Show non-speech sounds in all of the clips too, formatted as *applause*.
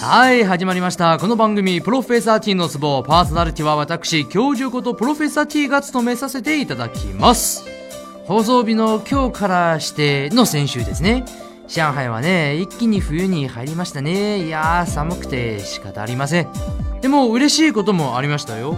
はい始まりました。この番組「プロフェッサー T のツボ」パーソナリティは私教授ことプロフェッサー T が務めさせていただきます。放送日の今日からしての先週ですね。上海はね一気に冬に入りましたね。いやー寒くて仕方ありません。でも嬉しいこともありましたよ。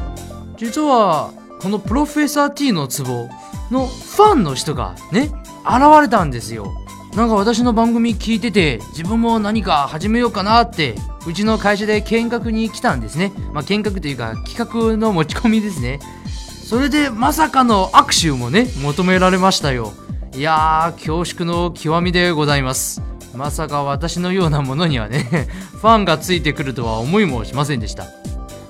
実はこのプロフェッサー T のツボのファンの人がね現れたんですよ。なんか私の番組聞いてて自分も何か始めようかなってうちの会社で見学に来たんですね。まあ見学というか企画の持ち込みですね。それでまさかの握手もね求められましたよ。いやー恐縮の極みでございます。まさか私のようなものにはね *laughs* ファンがついてくるとは思いもしませんでした。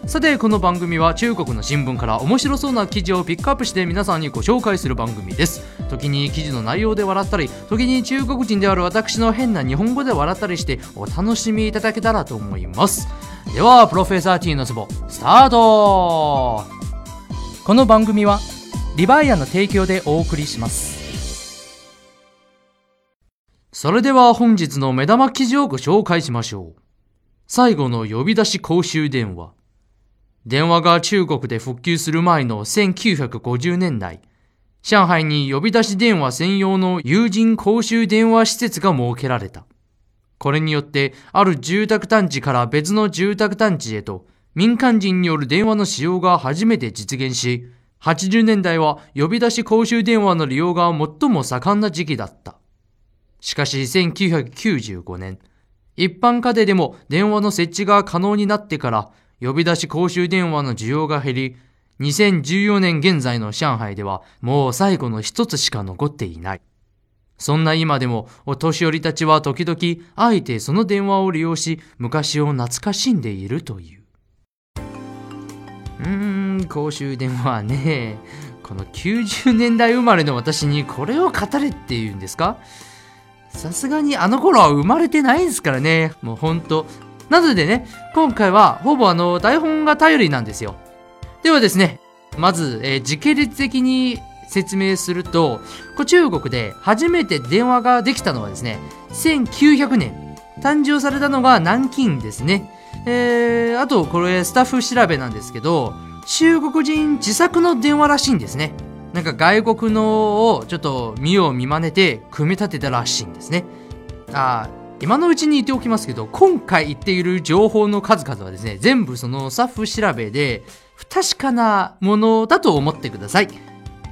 さてこの番組は中国の新聞から面白そうな記事をピックアップして皆さんにご紹介する番組です。時に記事の内容で笑ったり時に中国人である私の変な日本語で笑ったりしてお楽しみいただけたらと思います。ではプロフェッサー T のツボスタート。この番組はリバイアの提供でお送りします。それでは本日の目玉記事をご紹介しましょう。最後の呼び出し公衆電話。電話が中国で復旧する前の1950年代、上海に呼び出し電話専用の友人公衆電話施設が設けられた。これによって、ある住宅団地から別の住宅団地へと、民間人による電話の使用が初めて実現し、80年代は呼び出し公衆電話の利用が最も盛んな時期だった。しかし1995年、一般家庭でも電話の設置が可能になってから、呼び出し公衆電話の需要が減り、2014年現在の上海ではもう最後の一つしか残っていない。そんな今でもお年寄りたちは時々あえてその電話を利用し昔を懐かしんでいるという。うーん、公衆電話ね。この90年代生まれの私にこれを語れって言うんですか？さすがにあの頃は生まれてないですからね。もうほんと、なのでね、今回はほぼあの台本が頼りなんですよ。ではですね、まず、えー、時系列的に説明すると、中国で初めて電話ができたのはですね、1900年。誕生されたのが南京ですね。えー、あとこれスタッフ調べなんですけど、中国人自作の電話らしいんですね。なんか外国のをちょっと見よう見まねて組み立てたらしいんですね。あ今のうちに言っておきますけど、今回言っている情報の数々はですね、全部そのスタッフ調べで、不確かなものだと思ってください。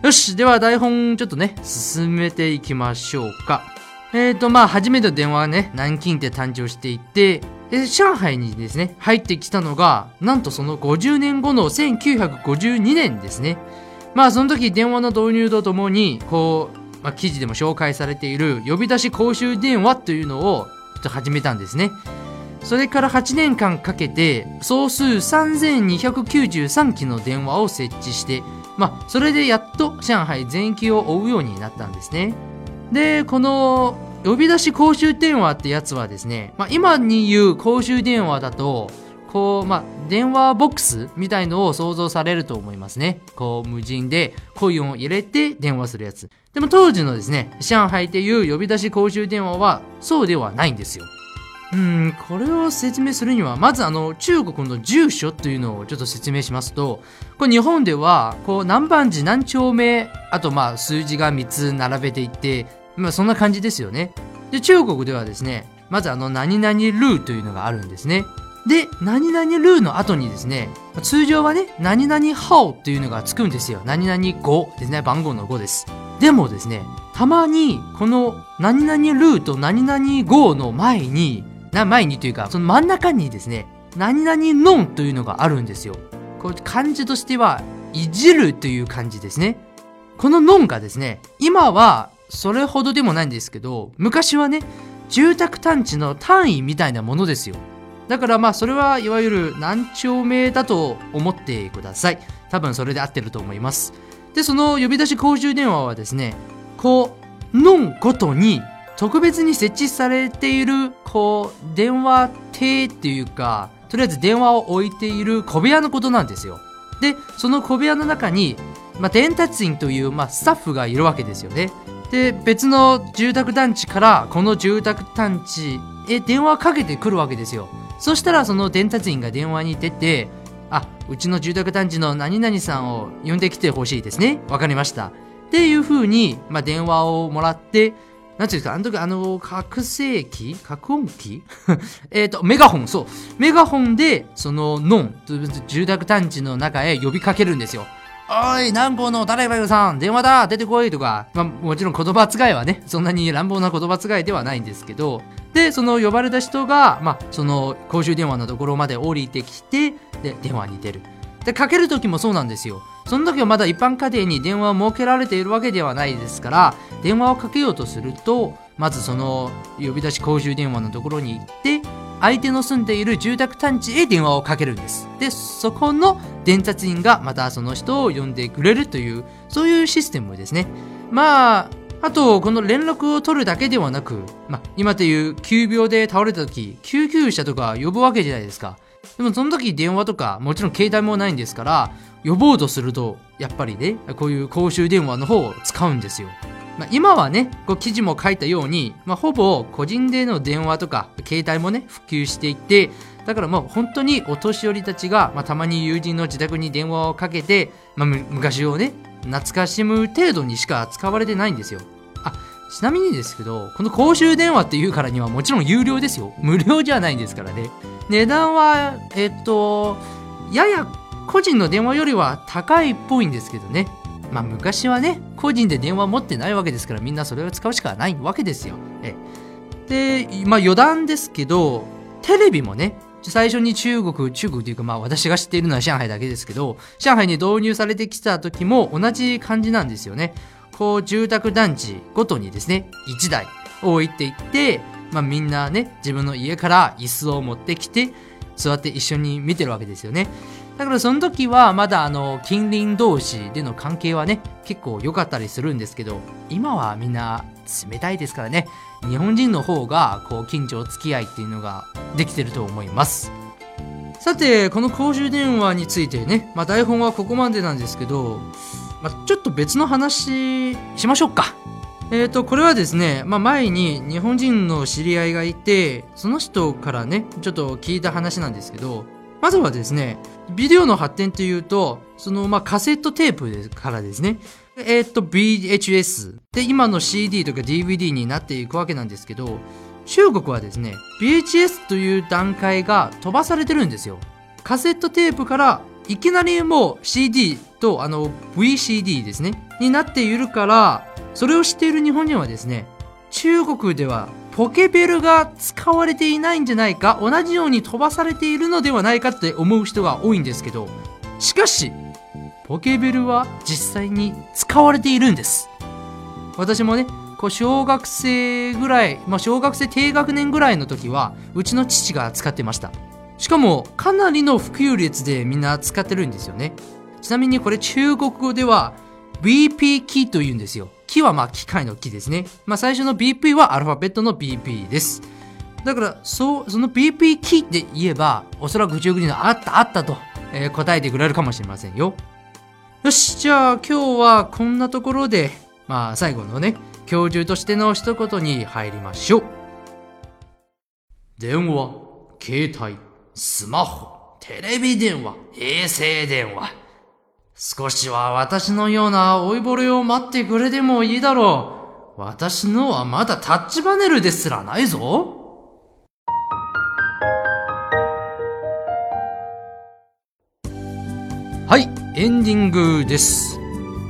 よし、では台本ちょっとね、進めていきましょうか。えーと、まあ、初めての電話はね、南京で誕生していて、で、上海にですね、入ってきたのが、なんとその50年後の1952年ですね。まあ、その時電話の導入とともに、こう、まあ、記事でも紹介されている呼び出し公衆電話というのをと始めたんですね。それから8年間かけて総数3293機の電話を設置して、まあ、それでやっと上海全域を追うようになったんですね。で、この呼び出し公衆電話ってやつはですね、まあ、今に言う公衆電話だと、こう、まあ、電話ボックスみたいのを想像されると思いますね。こう、無人でコインを入れて電話するやつ。でも当時のですね、上海っていう呼び出し公衆電話はそうではないんですよ。うん、これを説明するには、まずあの、中国の住所というのをちょっと説明しますと、これ日本では、こう、何番地何丁目、あとまあ、数字が3つ並べていって、まあ、そんな感じですよね。で、中国ではですね、まずあの、何々ルーというのがあるんですね。で、何々ルーの後にですね、通常はね、何々ハオっていうのがつくんですよ。何々5ですね、番号の5です。でもですね、たまに、この何々ルーと何々5の前に、な、前にというか、その真ん中にですね、何々ノンというのがあるんですよ。これ漢字としては、いじるという漢字ですね。このノンがですね、今はそれほどでもないんですけど、昔はね、住宅単地の単位みたいなものですよ。だからまあそれはいわゆる何丁目だと思ってください。多分それで合ってると思います。で、その呼び出し公衆電話はですね、こう、のんごとに特別に設置されている、こう、電話亭っていうか、とりあえず電話を置いている小部屋のことなんですよ。で、その小部屋の中に、まあ、伝達員という、まあ、スタッフがいるわけですよね。で、別の住宅団地から、この住宅団地へ電話かけてくるわけですよ。そしたらその伝達員が電話に出て、あ、うちの住宅団地の何々さんを呼んできてほしいですね。わかりました。っていう風に、まあ、電話をもらって、なんていうか、あの時、あの、覚醒器？覚音機 *laughs* えっと、メガホン、そう。メガホンで、その、ノン、住宅団地の中へ呼びかけるんですよ。おい、南方の誰々さん、電話だ、出てこいとか、まあ、もちろん言葉遣いはね、そんなに乱暴な言葉遣いではないんですけど、で、その呼ばれた人が、まあ、その公衆電話のところまで降りてきて、で、電話に出る。で、かける時もそうなんですよ。その時はまだ一般家庭に電話を設けられているわけではないですから、電話をかけようとすると、まずその呼び出し公衆電話のところに行って、相手の住んでいる住宅団地へ電話をかけるんです。で、そこの伝達員がまたその人を呼んでくれるという、そういうシステムですね。まあ、あと、この連絡を取るだけではなく、まあ、今という急病で倒れた時、救急車とか呼ぶわけじゃないですか。でもその時電話とか、もちろん携帯もないんですから、呼ぼうとすると、やっぱりね、こういう公衆電話の方を使うんですよ。まあ、今はね、こう記事も書いたように、まあ、ほぼ個人での電話とか、携帯もね、普及していて、だからもう本当にお年寄りたちが、まあ、たまに友人の自宅に電話をかけて、まあ、昔をね、懐かしむ程度にしか使われてないんですよ。あ、ちなみにですけど、この公衆電話っていうからにはもちろん有料ですよ。無料じゃないんですからね。値段は、えっと、やや個人の電話よりは高いっぽいんですけどね。まあ昔はね、個人で電話持ってないわけですからみんなそれを使うしかないわけですよ。えで、まあ余談ですけど、テレビもね、最初に中国、中国というかまあ私が知っているのは上海だけですけど、上海に導入されてきた時も同じ感じなんですよね。こう住宅団地ごとにですね、1台置いていって、まあみんなね、自分の家から椅子を持ってきて、座って一緒に見てるわけですよね。だからその時はまだあの近隣同士での関係はね結構良かったりするんですけど今はみんな冷たいですからね。日本人の方がこう近所付き合いっていうのができてると思います。さてこの公衆電話についてね、まあ、台本はここまでなんですけど、まあ、ちょっと別の話しましょうか。えっ、ー、と、これはですね、まあ、前に日本人の知り合いがいて、その人からね、ちょっと聞いた話なんですけど、まずはですね、ビデオの発展というと、その、まあ、カセットテープからですね、えー、っと、VHS で、今の CD とか DVD になっていくわけなんですけど、中国はですね、VHS という段階が飛ばされてるんですよ。カセットテープからいきなりもう CD とあの VCD ですね、になっているから、それを知っている日本人はですね、中国ではポケベルが使われていないんじゃないか同じように飛ばされているのではないかって思う人が多いんですけどしかしポケベルは実際に使われているんです。私もねこう小学生ぐらい、まあ、小学生低学年ぐらいの時はうちの父が使ってました。しかもかなりの普及率でみんな使ってるんですよね。ちなみにこれ中国語では BP キーと言うんですよ。木はまあ機械の木ですね。まあ最初の BP はアルファベットの BP です。だから、そう、その BP キで言えば、おそらく中国人のあったあったと、えー、答えてくれるかもしれませんよ。よし、じゃあ今日はこんなところで、まあ最後のね、教授としての一言に入りましょう。電話、携帯、スマホ、テレビ電話、衛星電話。少しは私のような老いぼれを待ってくれてもいいだろう。私のはまだタッチパネルですらないぞ。はい、エンディングです。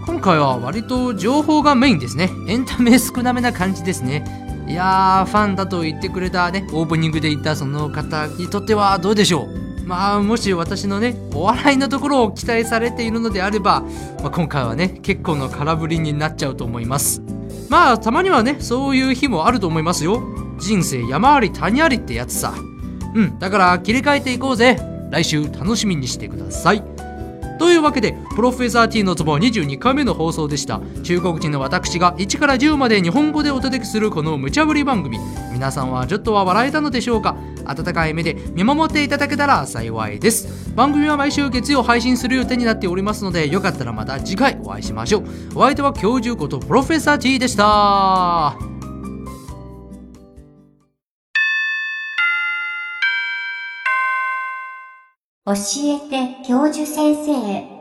今回は割と情報がメインですね。エンタメ少なめな感じですね。いやー、ファンだと言ってくれたね、オープニングで言ったその方にとってはどうでしょう？まあもし私のねお笑いのところを期待されているのであれば、まあ、今回はね結構の空振りになっちゃうと思います。まあたまにはねそういう日もあると思いますよ。人生山あり谷ありってやつさ。うんだから切り替えていこうぜ。来週楽しみにしてください。というわけで、プロフェッサー T のツボ22回目の放送でした。中国人の私が1から10まで日本語でお届けするこの無茶ぶり番組。皆さんはちょっとは笑えたのでしょうか？温かい目で見守っていただけたら幸いです。番組は毎週月曜配信する予定になっておりますので、よかったらまた次回お会いしましょう。お相手は教授ことプロフェッサー T でした。教えて、教授先生。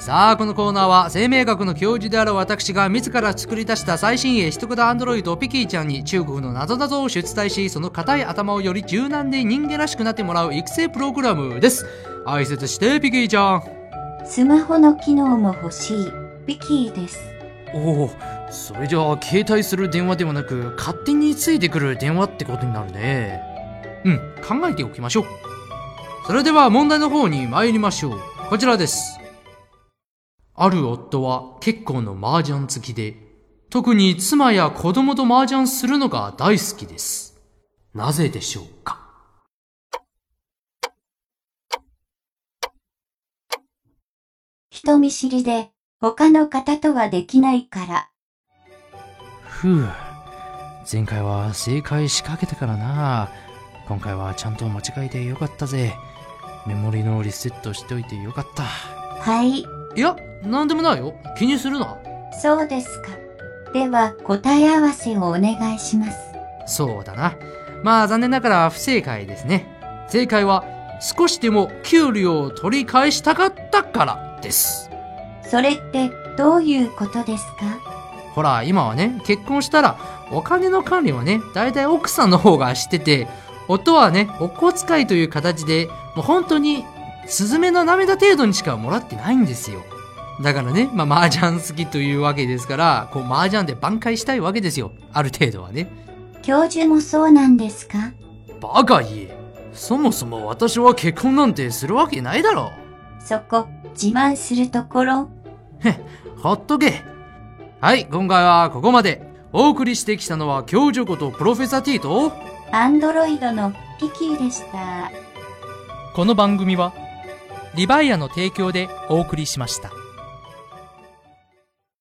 さあ、このコーナーは生命学の教授である私が自ら作り出した最新鋭一型アンドロイドピキーちゃんに中国の謎々を出題し、その硬い頭をより柔軟で人間らしくなってもらう育成プログラムです。挨拶して、ピキーちゃん。スマホの機能も欲しい、ビキーです。おお、それじゃあ携帯する電話ではなく勝手についてくる電話ってことになるね。うん、考えておきましょう。それでは問題の方に参りましょう。こちらです。ある夫は結構の麻雀好きで、特に妻や子供と麻雀するのが大好きです。なぜでしょうか？人見知りで、他の方とはできないから。ふう。前回は正解仕掛けたからな。今回はちゃんと間違えてよかったぜ。メモリのリセットしておいてよかった。はい、いや、なんでもないよ。気にするな。そうですか。では、答え合わせをお願いします。そうだな。まあ残念ながら不正解ですね。正解は少しでも給料を取り返したかったからです。それって、どういうことですか？ほら、今はね、結婚したらお金の管理はね、大体奥さんの方がしてて、夫はね、お小遣いという形で、もう本当に、スズメの涙程度にしかもらってないんですよ。だからね、まあ、麻雀好きというわけですから、こう、麻雀で挽回したいわけですよ。ある程度はね。教授もそうなんですか？バカ言え。そもそも私は結婚なんてするわけないだろ。そこ、自慢するところ？ほっとけ。はい、今回はここまで。お送りしてきたのは教授ことプロフェッサー T と、アンドロイドのピキーでした。この番組はリバイアの提供でお送りしました。